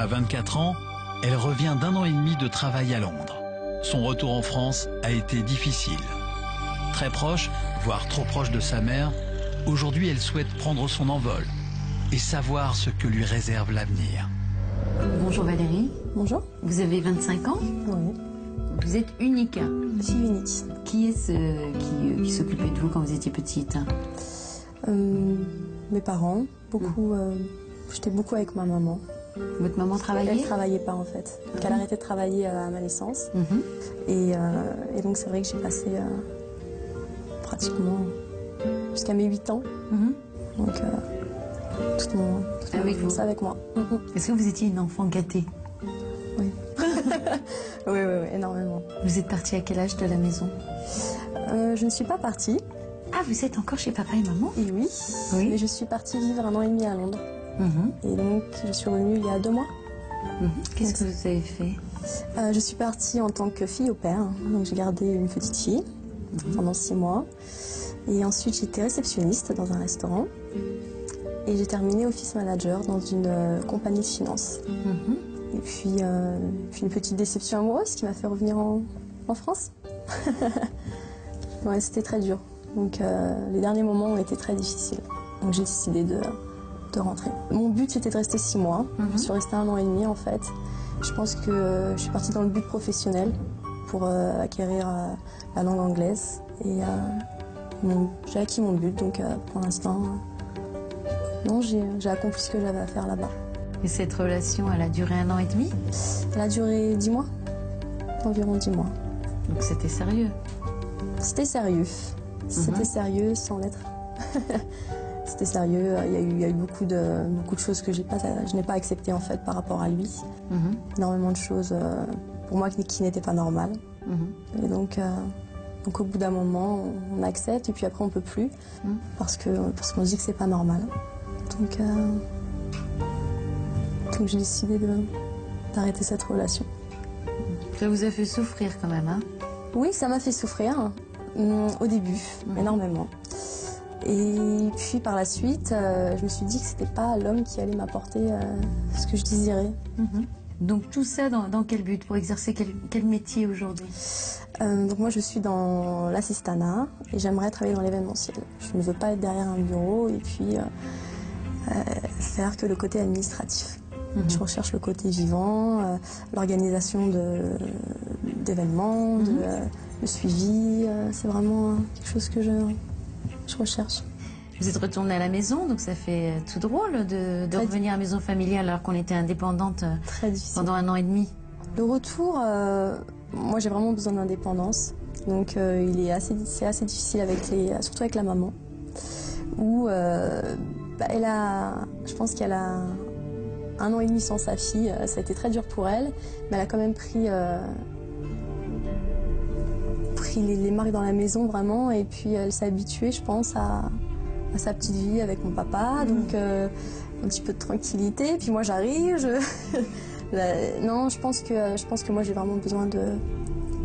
À 24 ans, elle revient d'un an et demi de travail à Londres. Son retour en France a été difficile. Très proche, voire trop proche de sa mère, aujourd'hui elle souhaite prendre son envol et savoir ce que lui réserve l'avenir. Bonjour Valérie. Bonjour. Vous avez 25 ans Oui. Vous êtes unique. Je suis unique. Qui est-ce qui, qui s'occupait de vous quand vous étiez petite? Euh, mes parents, beaucoup. euh, J'étais beaucoup avec ma maman. Votre maman Elle travaillait travaillait pas en fait. Donc elle a arrêté de travailler euh, à ma naissance. Mhm. Et, euh, et donc c'est vrai que j'ai passé euh, pratiquement jusqu'à mes 8 ans. Mhm. Donc euh, toute mon, toute Avec enfance vous. avec moi. Est-ce que vous étiez une enfant gâtée Oui. oui, oui, oui, énormément. Vous êtes partie à quel âge de la maison Euh, je ne suis pas partie. Ah, vous êtes encore chez papa et maman Et oui. Oui. Mais je suis partie vivre un an et demi à Londres. Mhm. Et donc je suis revenue il y a deux mois. Mhm. Qu'est-ce que vous avez fait Euh, je suis partie en tant que fille au père, donc j'ai gardé une petite fille pendant six mois. Et ensuite j'étais réceptionniste dans un restaurant. Et j'ai terminé office manager dans une euh, compagnie de finance. Mhm. Et puis, euh, puis une petite déception amoureuse qui m'a fait revenir en, en France. ouais, c'était très dur. Donc euh, les derniers moments ont été très difficiles. Donc j'ai décidé de, de rentrer. Mon but c'était de rester six mois. Mhm. Je suis restée un an et demi en fait. Je pense que euh, je suis partie dans le but professionnel pour euh, acquérir euh, la langue anglaise. Et j'ai acquis mon but, donc pour l'instant, non, j'ai j'ai accompli ce que j'avais à faire là-bas. Et cette relation, elle a duré un an et demi? Elle a duré dix mois, environ dix mois. Donc c'était sérieux? C'était sérieux. C'était Mhm. sérieux sans l'être. C'était sérieux. Il y a eu, il y a eu beaucoup, de, beaucoup de choses que pas, je n'ai pas acceptées en fait par rapport à lui. Mhm. Énormément de choses euh, pour moi qui, n'étaient pas normales. Mhm. Et donc, euh, donc au bout d'un moment, on accepte et puis après on peut plus Mhm. parce que parce qu'on se dit que c'est pas normal. Donc, euh, donc j'ai décidé d'arrêter cette relation. Ça vous a fait souffrir quand même, hein? Oui, ça m'a fait souffrir hum, au début, Mhm. énormément. Et puis par la suite, euh, je me suis dit que c'était pas l'homme qui allait m'apporter euh, ce que je désirais. Mhm. Donc tout ça dans, dans quel but? Pour exercer quel, quel métier aujourd'hui? Euh, donc moi, je suis dans l'assistanat et j'aimerais travailler dans l'événementiel. Je ne veux pas être derrière un bureau et puis faire que le côté administratif. Mhm. Je recherche le côté vivant, l'organisation de- d'événements, de, Mhm. le suivi. c'est vraiment quelque chose que je, je recherche. Vous êtes retournée à la maison, donc ça fait euh, tout drôle de, revenir à la maison familiale alors qu'on était indépendante euh, Très pendant un an et demi. Le retour, euh, moi j'ai vraiment besoin d'indépendance. Donc euh, il est assez, c'est assez difficile avec les, surtout avec la maman, où euh, bah, elle a, je pense qu'elle a un an et demi sans sa fille. Ça a été très dur pour elle, mais elle a quand même pris, pris les, les marques dans la maison vraiment, et puis elle s'est habituée, je pense, à, à sa petite vie avec mon papa. Donc euh, un petit peu de tranquillité. Puis moi j'arrive, je Là, non, je pense que, je pense que moi j'ai vraiment besoin de,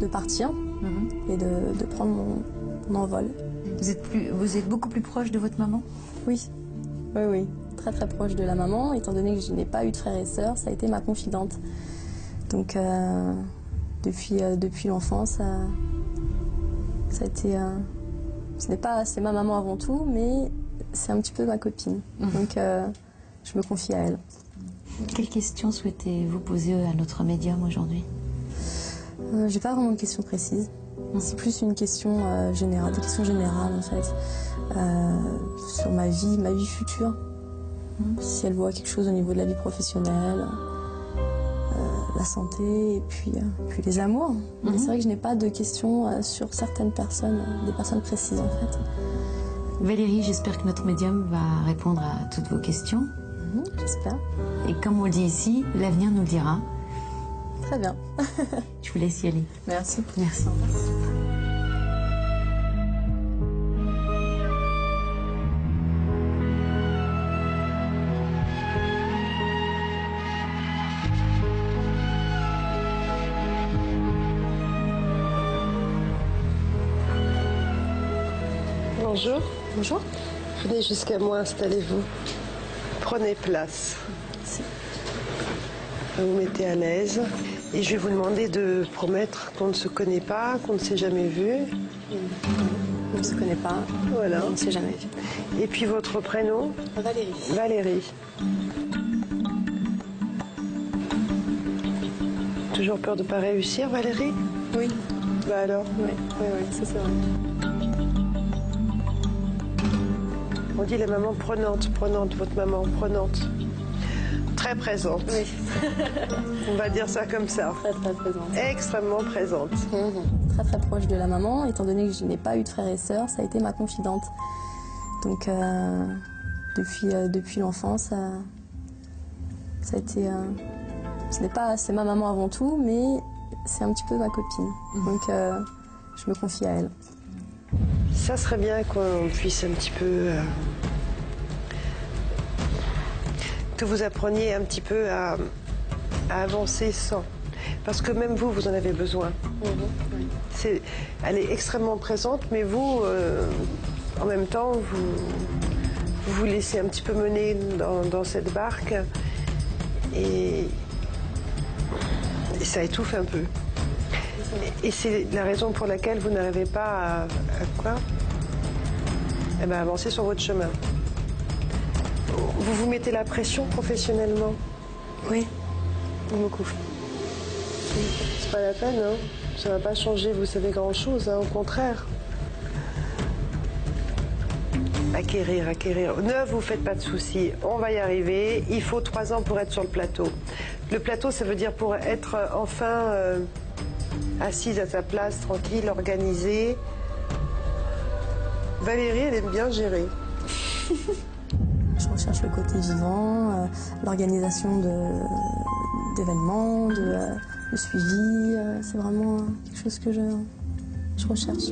de partir Mhm. et de, de prendre mon, mon envol. Vous êtes, plus, vous êtes beaucoup plus proche de votre maman? Oui, oui, oui. Très très proche de la maman, étant donné que je n'ai pas eu de frères et sœurs, ça a été ma confidente. Donc euh, depuis, euh, depuis l'enfance, euh, ça a été. euh, ce n'est pas, c'est ma maman avant tout, mais c'est un petit peu ma copine. Mhm. Donc euh, je me confie à elle. Quelles questions souhaitez-vous poser à notre médium aujourd'hui? Euh, J'ai pas vraiment de questions précises. C'est plus une question euh, générale, des questions générales en fait, Euh, sur ma vie, ma vie future. Si elle voit quelque chose au niveau de la vie professionnelle, la santé et puis, euh, puis les amours. Mhm. c'est vrai que je n'ai pas de questions euh, sur certaines personnes, euh, des personnes précises en fait. Valérie, j'espère que notre médium va répondre à toutes vos questions. Mhm, J'espère. Et comme on le dit ici, l'avenir nous le dira. Très bien. Je vous laisse y aller. Merci. Merci. Bonjour, Bonjour. venez jusqu'à moi, installez-vous. Prenez place. Vous vous mettez à l'aise. Et je vais vous demander de promettre qu'on ne se connaît pas, qu'on ne s'est jamais vu. On ne se connaît pas. Voilà. On ne s'est jamais vu. Et puis votre prénom Valérie. Valérie. Toujours peur de ne pas réussir, Valérie? Oui. Bah alors? Oui, oui, oui, ça c'est vrai. On dit la maman prenante, prenante, votre maman prenante. Très présente. Oui, On va dire ça comme ça. très très présente. Extrêmement présente. Très très proche de la maman, étant donné que je n'ai pas eu de frères et sœurs, ça a été ma confidente. Donc euh, depuis, euh, depuis l'enfance, euh, ça a été. euh, ce n'est pas, c'est ma maman avant tout, mais c'est un petit peu ma copine. Donc euh, je me confie à elle. Ça serait bien qu'on puisse un petit peu. Que vous appreniez un petit peu à, à avancer sans. Parce que même vous, vous en avez besoin. C'est, elle est extrêmement présente, mais vous, euh, en même temps, vous, vous vous laissez un petit peu mener dans, dans cette barque et, et ça étouffe un peu. Et c'est la raison pour laquelle vous n'arrivez pas à, à quoi? Eh ben, avancer sur votre chemin. Vous vous mettez la pression professionnellement Oui. Beaucoup. C'est pas la peine, hein. Ça va pas changer, vous savez grand-chose, hein, au contraire. Acquérir, acquérir. Ne vous faites pas de soucis, on va y arriver. Il faut trois ans pour être sur le plateau. Le plateau, ça veut dire pour être euh, enfin euh, assise à sa place, tranquille, organisée. Valérie, elle aime bien gérer. Je recherche le côté vivant, euh, l'organisation d'événements, de, euh, le suivi. euh, c'est vraiment quelque chose que je, je recherche.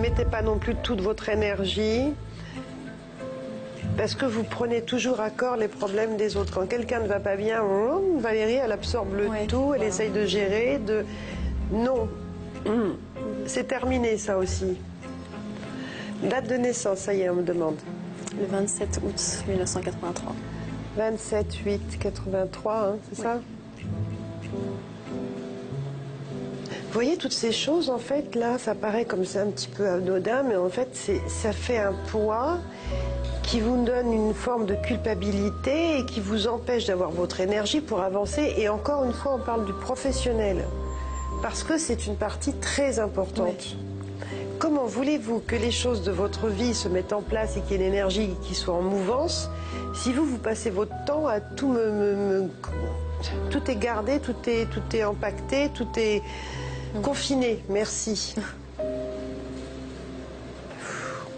mettez pas non plus toute votre énergie parce que vous prenez toujours à corps les problèmes des autres. Quand quelqu'un ne va pas bien, Valérie, elle absorbe le Ouais, tout, elle voilà. essaye de gérer, de... Non. C'est terminé, ça aussi. Date de naissance, ça y est, on me demande. Le 27 août 1983. 27, 8, 83, hein, c'est ça? Vous voyez toutes ces choses, en fait, là, ça paraît comme ça un petit peu anodin, mais en fait, ça fait un poids qui vous donne une forme de culpabilité et qui vous empêche d'avoir votre énergie pour avancer. Et encore une fois, on parle du professionnel, parce que c'est une partie très importante. Comment voulez-vous que les choses de votre vie se mettent en place et qu'il y ait une énergie qui soit en mouvance si vous, vous passez votre temps à tout me... me- me- tout est gardé, tout est, tout est empaqueté, tout est confiné. Merci.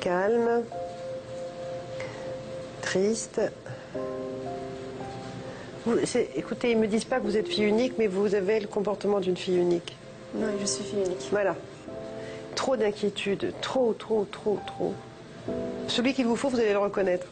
Calme. Triste. Vous- écoutez, ils me disent pas que vous êtes fille unique, mais vous avez le comportement d'une fille unique. Oui, je suis fille unique. Voilà. Trop d'inquiétude, trop, trop, trop, trop. Celui qu'il vous faut, vous allez le reconnaître.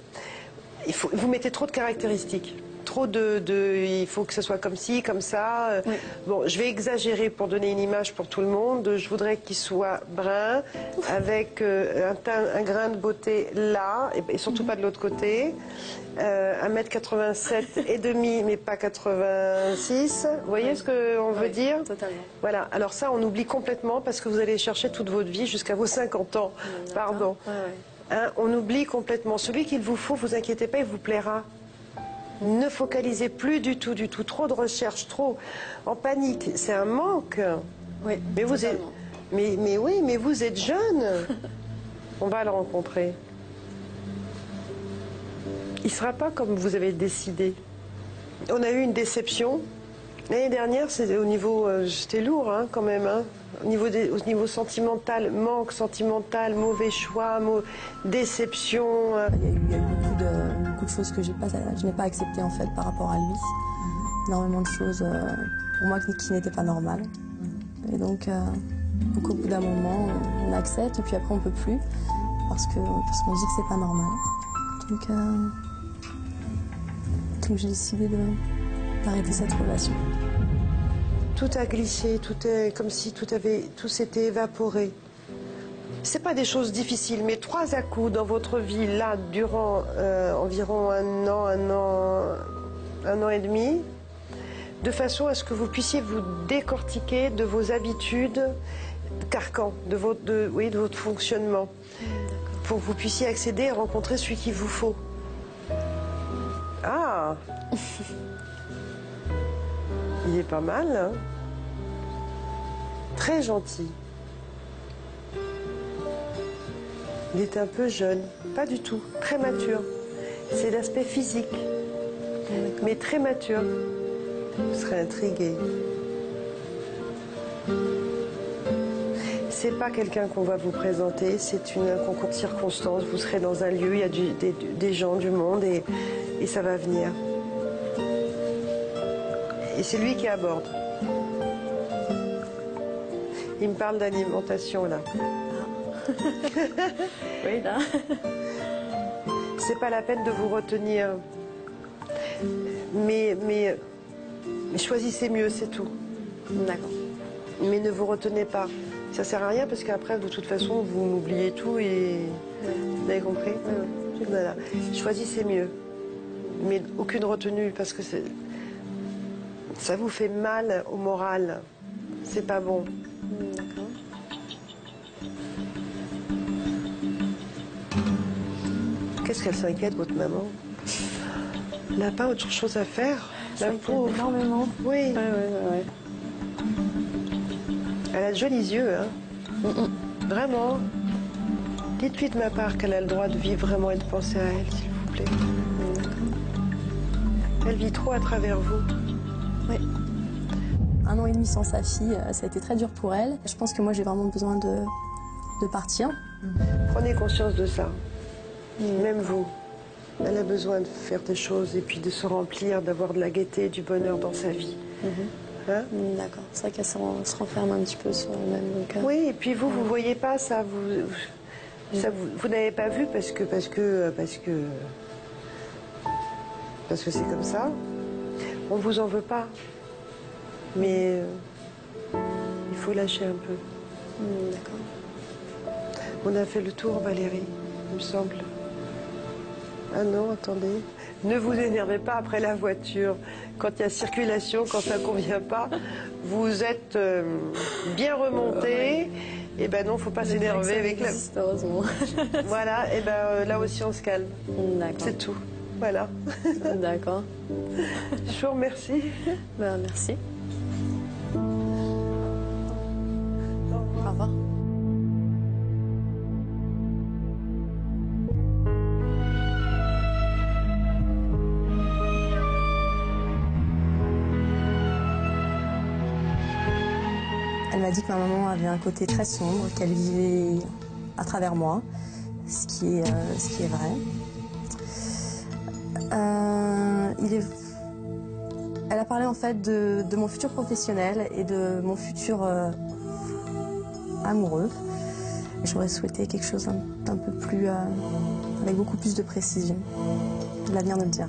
Il faut, vous mettez trop de caractéristiques. Trop de, de- Il faut que ce soit comme ci, comme ça. Euh, Bon, je vais exagérer pour donner une image pour tout le monde. Je voudrais qu'il soit brun, avec euh, un, teint- un grain de beauté là, et, et surtout pas de l'autre côté. Euh, 1m87 et demi, mais pas 86. Vous voyez ce qu'on veut Oui, dire? totalement. voilà, alors ça, on oublie complètement parce que vous allez chercher toute votre vie jusqu'à vos 50 ans. Pardon. Ouais, ouais. Hein, on oublie complètement. Celui qu'il vous faut, vous inquiétez pas, il vous plaira. Ne focalisez plus du tout, du tout. Trop de recherche, trop en panique. C'est un manque. Oui, Mais vous êtes, mais, mais oui, mais vous êtes jeune. On va le rencontrer. Il sera pas comme vous avez décidé. On a eu une déception. L'année dernière, c'était au niveau, euh, c'était lourd hein, quand même. hein. Au niveau, des- au niveau sentimental, manque sentimental, mauvais choix, mau- déception. euh. Il y a eu, il y a eu beaucoup, de, beaucoup de choses que pas, je n'ai pas acceptées en fait par rapport à lui. Énormément de choses euh, pour moi qui, qui n'étaient pas normales. Et donc, euh, donc au bout d'un moment, on, accepte et puis après on peut plus parce que parce qu'on dit que c'est pas normal. Donc, euh, donc j'ai décidé de d'arrêter cette relation. Tout a glissé, tout est comme si tout avait, tout s'était évaporé. C'est pas des choses difficiles, mais trois à coups dans votre vie là durant euh, environ un an, un an, un an et demi, de façon à ce que vous puissiez vous décortiquer de vos habitudes carcans, de votre, oui, de votre fonctionnement, pour que vous puissiez accéder et rencontrer celui qu'il vous faut. Ah Il est pas mal, hein? Très gentil. Il est un peu jeune, pas du tout, très mature. C'est l'aspect physique, mais très mature. Vous serez intrigué. C'est pas quelqu'un qu'on va vous présenter, c'est une- un concours de circonstances. Vous serez dans un lieu, il y a du- des, des gens, du monde et, et ça va venir. Et c'est lui qui aborde. Il me parle d'alimentation là. Oui, là. C'est pas la peine de vous retenir. Mais, mais, mais choisissez mieux, c'est tout. D'accord. Mais ne vous retenez pas. Ça sert à rien parce qu'après, de toute façon, vous oubliez tout et. Vous avez compris Voilà. Choisissez mieux. Mais aucune retenue parce que ça vous fait mal au moral. C'est pas bon. D'accord. Qu'est-ce qu'elle s'inquiète, votre maman Elle n'a pas autre chose à faire La pauvre. énormément. Oui. Ouais, ouais, ouais, ouais. Elle a de jolis yeux, hein. Vraiment. Dites-lui de ma part qu'elle a le droit de vivre vraiment et de penser à elle, s'il vous plaît. Elle vit trop à travers vous. Ouais. Un an et demi sans sa fille, euh, ça a été très dur pour elle. Je pense que moi j'ai vraiment besoin de, de partir. Prenez conscience de ça. Même vous. Elle a besoin de faire des choses et puis de se remplir, d'avoir de la gaieté, du bonheur dans sa vie. Hein? Mm, D'accord. C'est vrai qu'elle se renferme un petit peu sur elle-même. euh, Oui, et puis vous, vous voyez pas ça, vous, ça, vous, vous n'avez pas vu parce que, parce que, parce que, parce que c'est comme ça. On vous en veut pas, mais euh, il faut lâcher un peu. mm, D'accord. On a fait le tour, Valérie, il me semble. Ah non, attendez. Ne vous énervez pas après la voiture. Quand il y a circulation, quand ça ne convient pas, vous êtes euh, bien remonté. Et ben non, faut pas s'énerver avec la. heureusement. Voilà, et ben euh, là aussi on se calme. D'accord. C'est tout. Voilà. D'accord. Je vous remercie. Ben, merci. Au revoir. Elle m'a dit que ma maman avait un côté très sombre, qu'elle vivait à travers moi, ce qui est, euh, ce qui est vrai. Euh. Elle a parlé en fait de, de mon futur professionnel et de mon futur euh, amoureux. J'aurais souhaité quelque chose d'un peu plus, avec beaucoup plus de précision. L'avenir nous le dira.